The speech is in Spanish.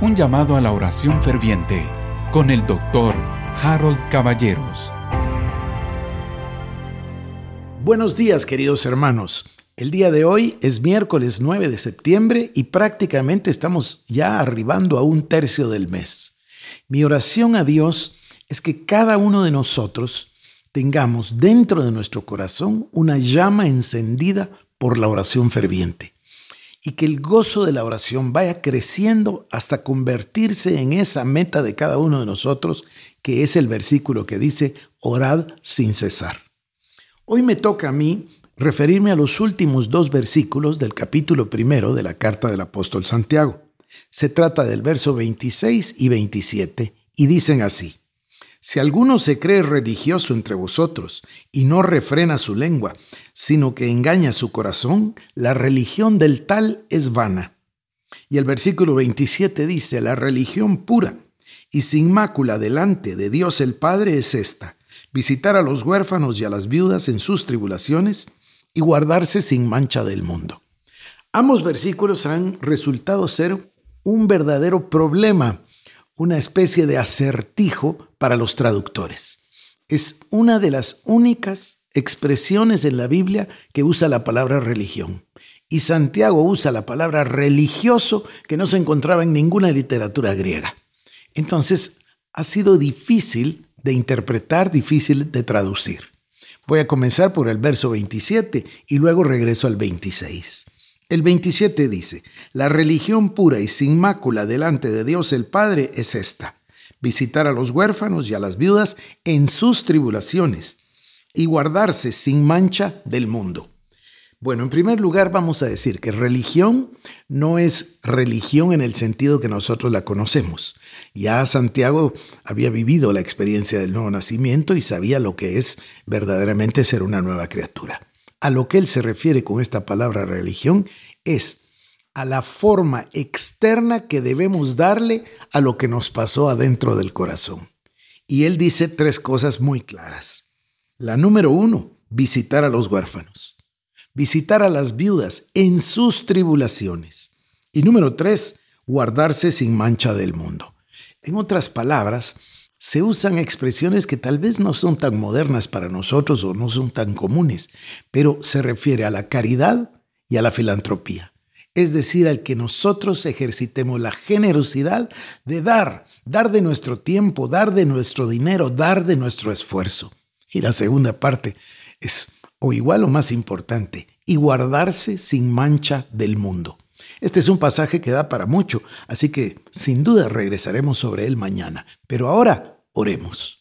Un llamado a la oración ferviente con el doctor Harold Caballeros. Buenos días queridos hermanos. El día de hoy es miércoles 9 de septiembre y prácticamente estamos ya arribando a un tercio del mes. Mi oración a Dios es que cada uno de nosotros tengamos dentro de nuestro corazón una llama encendida por la oración ferviente y que el gozo de la oración vaya creciendo hasta convertirse en esa meta de cada uno de nosotros, que es el versículo que dice, orad sin cesar. Hoy me toca a mí referirme a los últimos dos versículos del capítulo primero de la carta del apóstol Santiago. Se trata del verso 26 y 27 y dicen así, si alguno se cree religioso entre vosotros y no refrena su lengua, sino que engaña su corazón, la religión del tal es vana. Y el versículo 27 dice, la religión pura y sin mácula delante de Dios el Padre es esta, visitar a los huérfanos y a las viudas en sus tribulaciones y guardarse sin mancha del mundo. Ambos versículos han resultado ser un verdadero problema una especie de acertijo para los traductores. Es una de las únicas expresiones en la Biblia que usa la palabra religión. Y Santiago usa la palabra religioso que no se encontraba en ninguna literatura griega. Entonces, ha sido difícil de interpretar, difícil de traducir. Voy a comenzar por el verso 27 y luego regreso al 26. El 27 dice, la religión pura y sin mácula delante de Dios el Padre es esta, visitar a los huérfanos y a las viudas en sus tribulaciones y guardarse sin mancha del mundo. Bueno, en primer lugar vamos a decir que religión no es religión en el sentido que nosotros la conocemos. Ya Santiago había vivido la experiencia del nuevo nacimiento y sabía lo que es verdaderamente ser una nueva criatura. A lo que él se refiere con esta palabra religión es a la forma externa que debemos darle a lo que nos pasó adentro del corazón. Y él dice tres cosas muy claras. La número uno, visitar a los huérfanos. Visitar a las viudas en sus tribulaciones. Y número tres, guardarse sin mancha del mundo. En otras palabras, se usan expresiones que tal vez no son tan modernas para nosotros o no son tan comunes, pero se refiere a la caridad y a la filantropía. Es decir, al que nosotros ejercitemos la generosidad de dar, dar de nuestro tiempo, dar de nuestro dinero, dar de nuestro esfuerzo. Y la segunda parte es, o igual o más importante, y guardarse sin mancha del mundo. Este es un pasaje que da para mucho, así que sin duda regresaremos sobre él mañana. Pero ahora oremos.